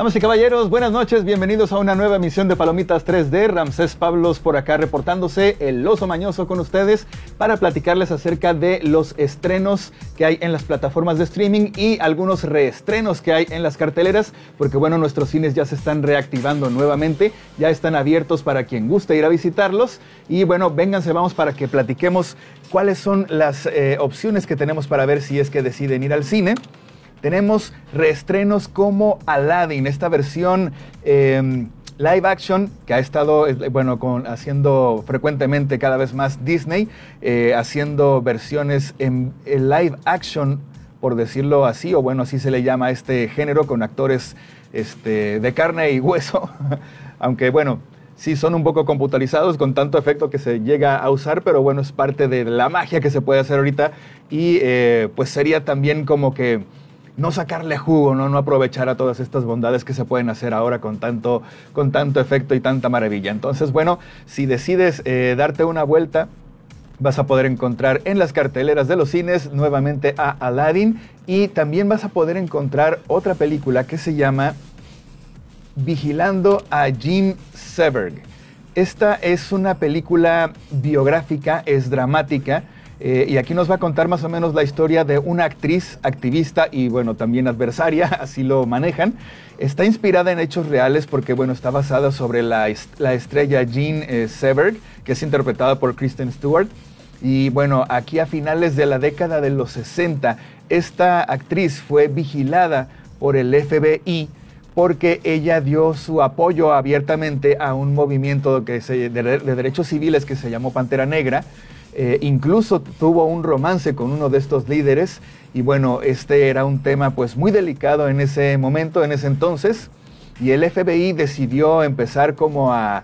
Damas y caballeros, buenas noches, bienvenidos a una nueva emisión de Palomitas 3D. Ramsés Pablos por acá reportándose el oso mañoso con ustedes para platicarles acerca de los estrenos que hay en las plataformas de streaming y algunos reestrenos que hay en las carteleras, porque bueno, nuestros cines ya se están reactivando nuevamente, ya están abiertos para quien guste ir a visitarlos. Y bueno, vénganse, vamos para que platiquemos cuáles son las eh, opciones que tenemos para ver si es que deciden ir al cine tenemos reestrenos como Aladdin, esta versión em, live action que ha estado, bueno, con, haciendo frecuentemente cada vez más Disney, eh, haciendo versiones en, live action, por decirlo así, o bueno, así se le llama a este género, con actores este, de carne y hueso, aunque bueno, sí son un poco computarizados con tanto efecto que se llega a usar, pero bueno, es parte de la magia que se puede hacer ahorita. Y eh, pues sería también como que no sacarle jugo, ¿no? no aprovechar a todas estas bondades que se pueden hacer ahora con tanto, con tanto efecto y tanta maravilla. Entonces, bueno, si decides eh, darte una vuelta, vas a poder encontrar en las carteleras de los cines nuevamente a Aladdin y también vas a poder encontrar otra película que se llama Vigilando a Jim Seberg. Esta es una película biográfica, es dramática eh, y aquí nos va a contar más o menos la historia de una actriz, activista y bueno, también adversaria, así lo manejan. Está inspirada en hechos reales porque bueno, está basada sobre la, estrella Jean eh, Seberg, que es interpretada por Kristen Stewart. Y bueno, aquí a finales de la década de los 60, esta actriz fue vigilada por el FBI porque ella dio su apoyo abiertamente a un movimiento que de derechos civiles que se llamó Pantera Negra. Eh, incluso tuvo un romance con uno de estos líderes y bueno, este era un tema pues muy delicado en ese momento, en ese entonces, y el FBI decidió empezar como a,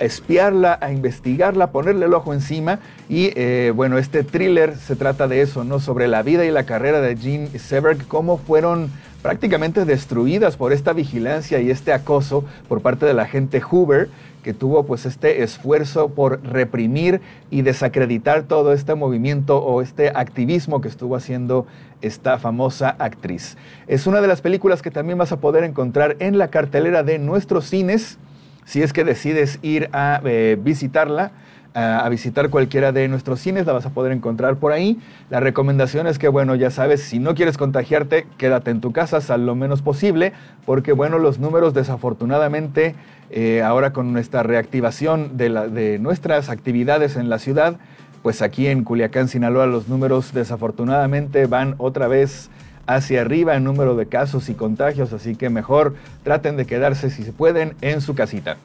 espiarla, a investigarla, ponerle el ojo encima y eh, bueno, este thriller se trata de eso, ¿no? Sobre la vida y la carrera de Jean Seberg, cómo fueron prácticamente destruidas por esta vigilancia y este acoso por parte de la gente Hoover que tuvo pues este esfuerzo por reprimir y desacreditar todo este movimiento o este activismo que estuvo haciendo esta famosa actriz. Es una de las películas que también vas a poder encontrar en la cartelera de nuestros cines si es que decides ir a eh, visitarla a, visitar cualquiera de nuestros cines, la vas a poder encontrar por ahí. La recomendación es que, bueno, ya sabes, si no quieres contagiarte, quédate en tu casa, sal lo menos posible, porque, bueno, los números desafortunadamente, eh, ahora con nuestra reactivación de, de nuestras actividades en la ciudad, pues aquí en Culiacán, Sinaloa, los números desafortunadamente van otra vez hacia arriba en número de casos y contagios, así que mejor traten de quedarse si se pueden en su casita.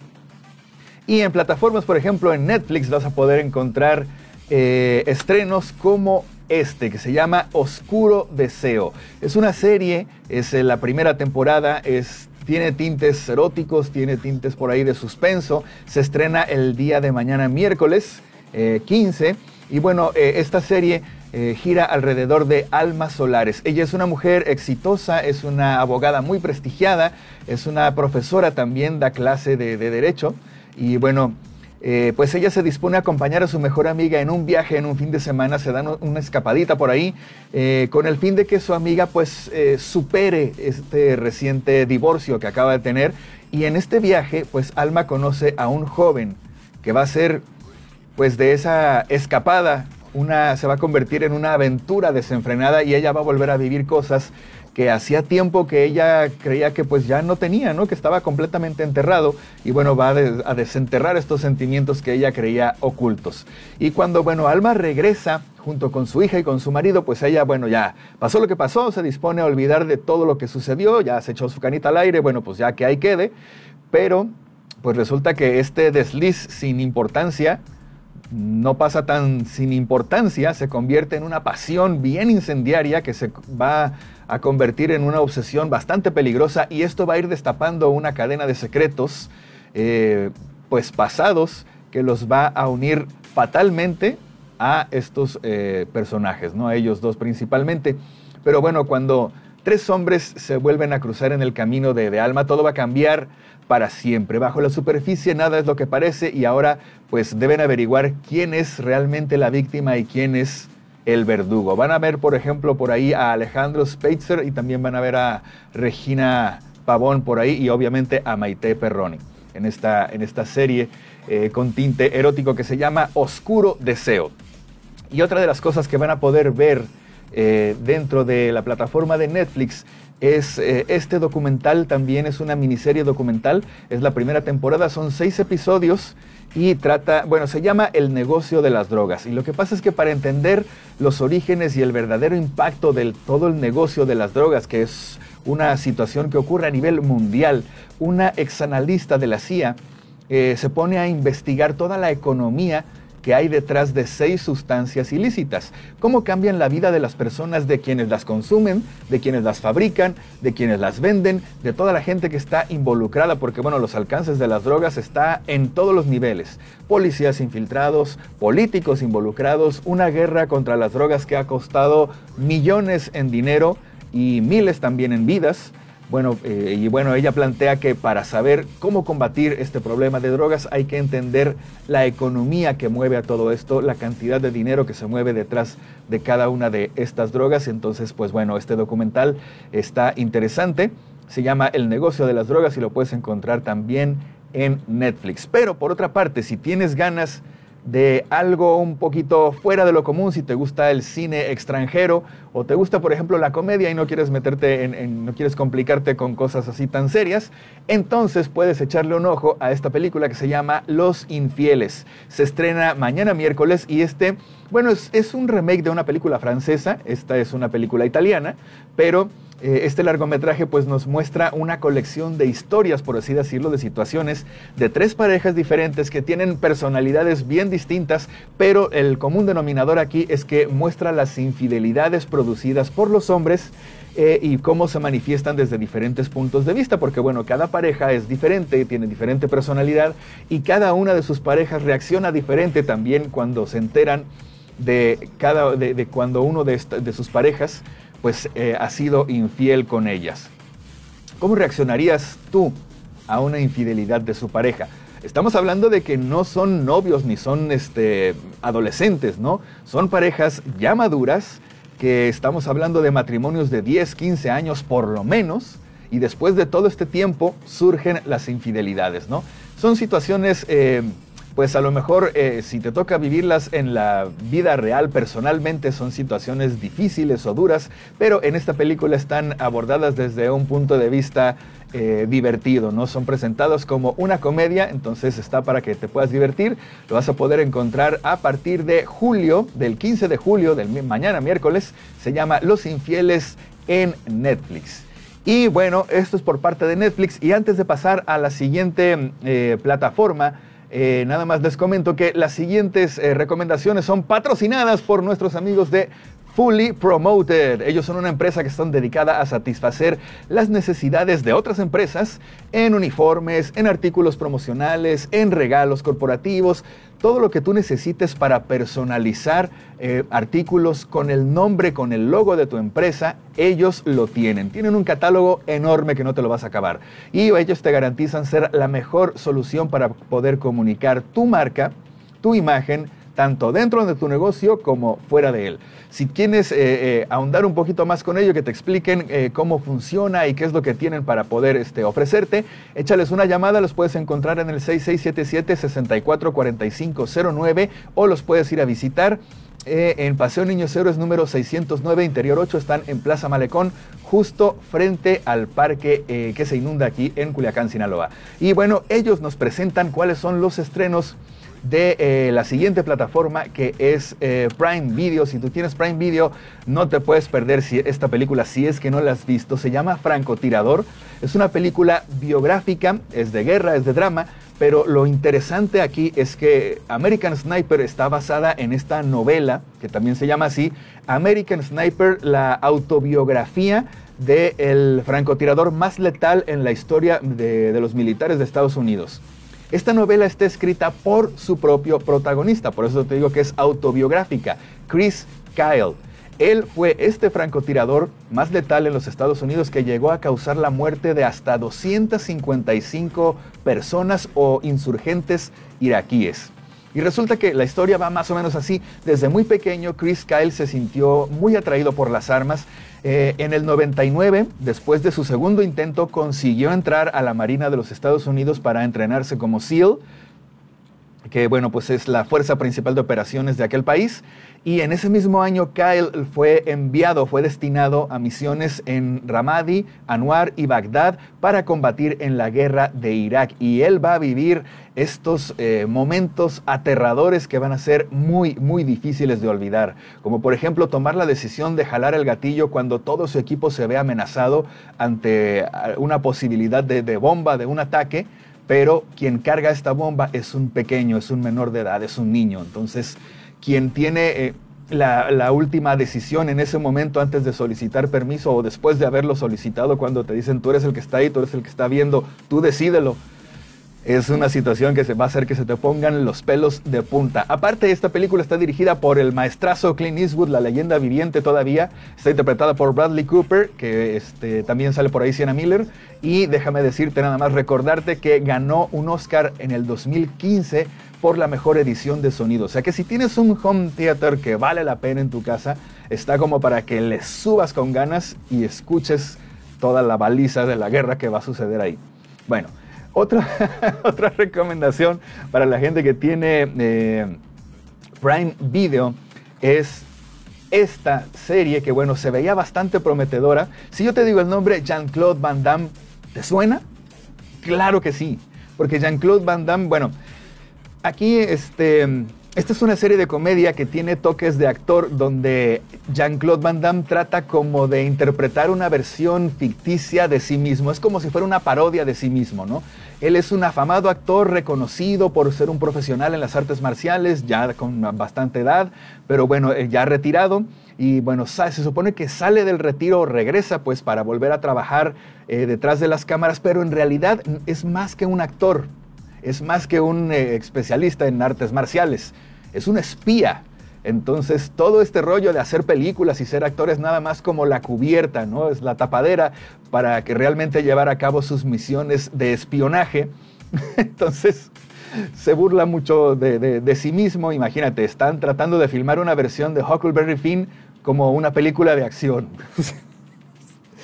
Y en plataformas, por ejemplo, en Netflix vas a poder encontrar eh, estrenos como este, que se llama Oscuro Deseo. Es una serie, es eh, la primera temporada, es, tiene tintes eróticos, tiene tintes por ahí de suspenso. Se estrena el día de mañana, miércoles 15. Eh, y bueno, esta serie gira alrededor de Alma Solares. Ella es una mujer exitosa, es una abogada muy prestigiada, es una profesora también, da clase de Derecho. Y bueno, eh, pues ella se dispone a acompañar a su mejor amiga en un viaje, en un fin de semana, se dan una escapadita por ahí, eh, con el fin de que su amiga pues eh, supere este reciente divorcio que acaba de tener. Y en este viaje pues Alma conoce a un joven que va a ser pues de esa escapada, una, se va a convertir en una aventura desenfrenada y ella va a volver a vivir cosas que hacía tiempo que ella creía que pues ya no tenía, ¿no? Que estaba completamente enterrado y bueno, va a, desenterrar estos sentimientos que ella creía ocultos. Y cuando, bueno, Alma regresa junto con su hija y con su marido, pues ella, bueno, ya pasó lo que pasó, se dispone a olvidar de todo lo que sucedió, ya se echó su canita al aire, bueno, pues ya que ahí quede, pero pues resulta que este desliz sin importancia no pasa tan sin importancia, se convierte en una pasión bien incendiaria que se va a convertir en una obsesión bastante peligrosa y esto va a ir destapando una cadena de secretos eh, pues pasados que los va a unir fatalmente a estos eh, personajes, ¿no? A ellos dos principalmente. Pero bueno, cuando tres hombres se vuelven a cruzar en el camino de, de Alma, todo va a cambiar para siempre. Bajo la superficie nada es lo que parece y ahora pues deben averiguar quién es realmente la víctima y quién es el verdugo. Van a ver, por ejemplo, por ahí a Alejandro Speitzer y también van a ver a Regina Pavón por ahí y obviamente a Maite Perroni en esta, en esta serie eh, con tinte erótico que se llama Oscuro Deseo. Y otra de las cosas que van a poder ver eh, dentro de la plataforma de Netflix es eh, este documental, también es una miniserie documental, es la primera temporada, son seis episodios y trata, bueno, se llama El negocio de las drogas. Y lo que pasa es que para entender los orígenes y el verdadero impacto del todo el negocio de las drogas, que es una situación que ocurre a nivel mundial, una exanalista de la CIA eh, se pone a investigar toda la economía que hay detrás de seis sustancias ilícitas. Cómo cambian la vida de las personas, de quienes las consumen, de quienes las fabrican, de quienes las venden, de toda la gente que está involucrada, porque bueno, los alcances de las drogas está en todos los niveles. Policías infiltrados, políticos involucrados, una guerra contra las drogas que ha costado millones en dinero y miles también en vidas. Bueno, eh, y bueno, ella plantea que para saber cómo combatir este problema de drogas hay que entender la economía que mueve a todo esto, la cantidad de dinero que se mueve detrás de cada una de estas drogas. Entonces, pues bueno, este documental está interesante. Se llama El negocio de las drogas y lo puedes encontrar también en Netflix. Pero por otra parte, si tienes ganas de algo un poquito fuera de lo común, si te gusta el cine extranjero o te gusta, por ejemplo, la comedia y no quieres meterte en, no quieres complicarte con cosas así tan serias, entonces puedes echarle un ojo a esta película que se llama Los Infieles. Se estrena mañana miércoles y este, bueno, es, es un remake de una película francesa, esta es una película italiana, pero este largometraje pues nos muestra una colección de historias, por así decirlo, de situaciones de tres parejas diferentes que tienen personalidades bien distintas, pero el común denominador aquí es que muestra las infidelidades producidas por los hombres eh, y cómo se manifiestan desde diferentes puntos de vista, porque bueno, cada pareja es diferente, tiene diferente personalidad y cada una de sus parejas reacciona diferente también cuando se enteran de, cada, de, cuando uno de sus parejas pues eh, ha sido infiel con ellas. ¿Cómo reaccionarías tú a una infidelidad de su pareja? Estamos hablando de que no son novios ni son este, adolescentes, ¿no? Son parejas ya maduras, que estamos hablando de matrimonios de 10, 15 años por lo menos, y después de todo este tiempo surgen las infidelidades, ¿no? Son situaciones eh, pues a lo mejor eh, si te toca vivirlas en la vida real personalmente son situaciones difíciles o duras, pero en esta película están abordadas desde un punto de vista eh, divertido, ¿no? Son presentados como una comedia, entonces está para que te puedas divertir. Lo vas a poder encontrar a partir de julio, del 15 de julio, del mañana miércoles, se llama Los Infieles en Netflix. Y bueno, esto es por parte de Netflix. Y antes de pasar a la siguiente eh, plataforma, eh, nada más les comento que las siguientes eh, recomendaciones son patrocinadas por nuestros amigos de Fully Promoted. Ellos son una empresa que están dedicada a satisfacer las necesidades de otras empresas en uniformes, en artículos promocionales, en regalos corporativos, todo lo que tú necesites para personalizar eh, artículos con el nombre, con el logo de tu empresa, ellos lo tienen. Tienen un catálogo enorme que no te lo vas a acabar. Y ellos te garantizan ser la mejor solución para poder comunicar tu marca, tu imagen, tanto dentro de tu negocio como fuera de él. Si quieres eh, eh, ahondar un poquito más con ello, que te expliquen eh, cómo funciona y qué es lo que tienen para poder este, ofrecerte, échales una llamada, los puedes encontrar en el 6677-644509 o los puedes ir a visitar. en Paseo Niño Cero es número 609, Interior 8, están en Plaza Malecón, justo frente al parque que se inunda aquí en Culiacán, Sinaloa. Y bueno, ellos nos presentan cuáles son los estrenos de eh, la siguiente plataforma que es eh, Prime Video. Si tú tienes Prime Video, no te puedes perder si, esta película si es que no la has visto. Se llama Francotirador. Es una película biográfica, es de guerra, es de drama, pero lo interesante aquí es que American Sniper está basada en esta novela, que también se llama así, American Sniper, la autobiografía del francotirador más letal en la historia de los militares de Estados Unidos. Esta novela está escrita por su propio protagonista, por eso te digo que es autobiográfica, Chris Kyle. Él fue este francotirador más letal en los Estados Unidos que llegó a causar la muerte de hasta 255 personas o insurgentes iraquíes. Y resulta que la historia va más o menos así. Desde muy pequeño, Chris Kyle se sintió muy atraído por las armas. Eh, en el 99, después de su segundo intento, consiguió entrar a la Marina de los Estados Unidos para entrenarse como SEAL que bueno, pues es la fuerza principal de operaciones de aquel país. Y en ese mismo año Kyle fue enviado, fue destinado a misiones en Ramadi, Anwar y Bagdad para combatir en la guerra de Irak. Y él va a vivir estos eh, momentos aterradores que van a ser muy, muy difíciles de olvidar. Como por ejemplo tomar la decisión de jalar el gatillo cuando todo su equipo se ve amenazado ante una posibilidad de bomba, de un ataque pero quien carga esta bomba es un pequeño, es un menor de edad, es un niño. Entonces, quien tiene eh, la, última decisión en ese momento antes de solicitar permiso o después de haberlo solicitado, cuando te dicen tú eres el que está ahí, tú eres el que está viendo, tú decídelo es una situación que se va a hacer que se te pongan los pelos de punta. Aparte, esta película está dirigida por el maestrazo Clint Eastwood, la leyenda viviente todavía. Está interpretada por Bradley Cooper, que este, también sale por ahí Sienna Miller. Y déjame decirte nada más, recordarte que ganó un Oscar en el 2015 por la mejor edición de sonido. O sea que si tienes un home theater que vale la pena en tu casa, está como para que le subas con ganas y escuches toda la baliza de la guerra que va a suceder ahí. Bueno, otra, otra recomendación para la gente que tiene eh, Prime Video es esta serie que, bueno, se veía bastante prometedora. Si yo te digo el nombre Jean-Claude Van Damme, ¿te suena? Claro que sí, porque Jean-Claude Van Damme, bueno, aquí este esta es una serie de comedia que tiene toques de actor donde Jean-Claude Van Damme trata como de interpretar una versión ficticia de sí mismo. Es como si fuera una parodia de sí mismo, ¿no? Él es un afamado actor reconocido por ser un profesional en las artes marciales, ya con bastante edad, pero bueno, eh, ya retirado. Y bueno, se supone que sale del retiro, regresa pues para volver a trabajar eh, detrás de las cámaras, pero en realidad es más que un actor es más que un eh, especialista en artes marciales, es un espía. Entonces, todo este rollo de hacer películas y ser actor es nada más como la cubierta, ¿no? Es la tapadera para que realmente llevar a cabo sus misiones de espionaje. Entonces, se burla mucho de, de, sí mismo. Imagínate, están tratando de filmar una versión de Huckleberry Finn como una película de acción.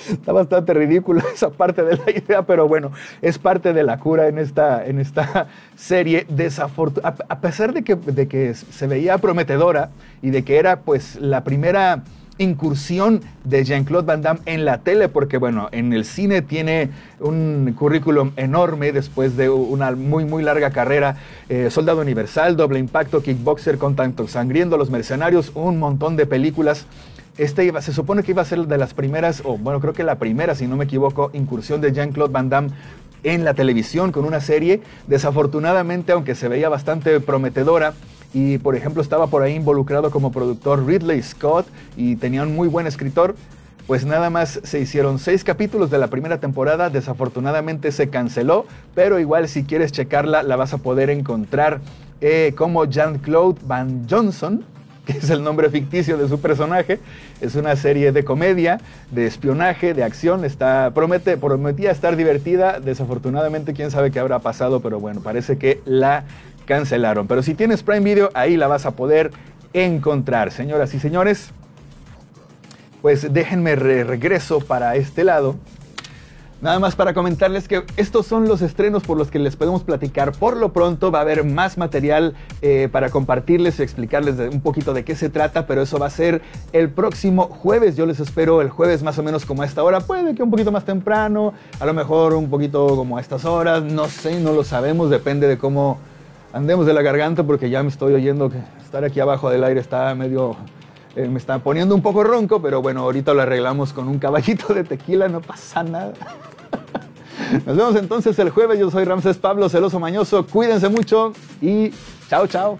Está bastante ridículo esa parte de la idea, pero bueno, es parte de la cura en esta, en esta serie. A, a pesar de que, de que se veía prometedora y de que era pues la primera incursión de Jean-Claude Van Damme en la tele, porque bueno, en el cine tiene un currículum enorme después de una muy, muy larga carrera, eh, Soldado Universal, Doble Impacto, Kickboxer, Contacto Sangriendo, Los Mercenarios, un montón de películas este iba, se supone que iba a ser de las primeras, o bueno, creo que la primera, si no me equivoco, incursión de Jean-Claude Van Damme en la televisión con una serie. Desafortunadamente, aunque se veía bastante prometedora, y por ejemplo estaba por ahí involucrado como productor Ridley Scott y tenía un muy buen escritor, pues nada más se hicieron seis capítulos de la primera temporada, desafortunadamente se canceló, pero igual si quieres checarla la vas a poder encontrar eh, como Jean-Claude Van Johnson, es el nombre ficticio de su personaje. Es una serie de comedia, de espionaje, de acción. Está, promete, prometía estar divertida. Desafortunadamente, quién sabe qué habrá pasado, pero bueno, parece que la cancelaron. Pero si tienes Prime Video, ahí la vas a poder encontrar. Señoras y señores, pues déjenme regreso para este lado Nada más para comentarles que estos son los estrenos por los que les podemos platicar. Por lo pronto va a haber más material eh, para compartirles y explicarles un poquito de qué se trata, pero eso va a ser el próximo jueves. Yo les espero el jueves más o menos como a esta hora. Puede que un poquito más temprano, a lo mejor un poquito como a estas horas. No sé, no lo sabemos, depende de cómo andemos de la garganta porque ya me estoy oyendo que estar aquí abajo del aire está medio... Eh, me está poniendo un poco ronco, pero bueno, ahorita lo arreglamos con un caballito de tequila, no pasa nada. Nos vemos entonces el jueves. Yo soy Ramses Pablo Celoso Mañoso. Cuídense mucho y chao, chao.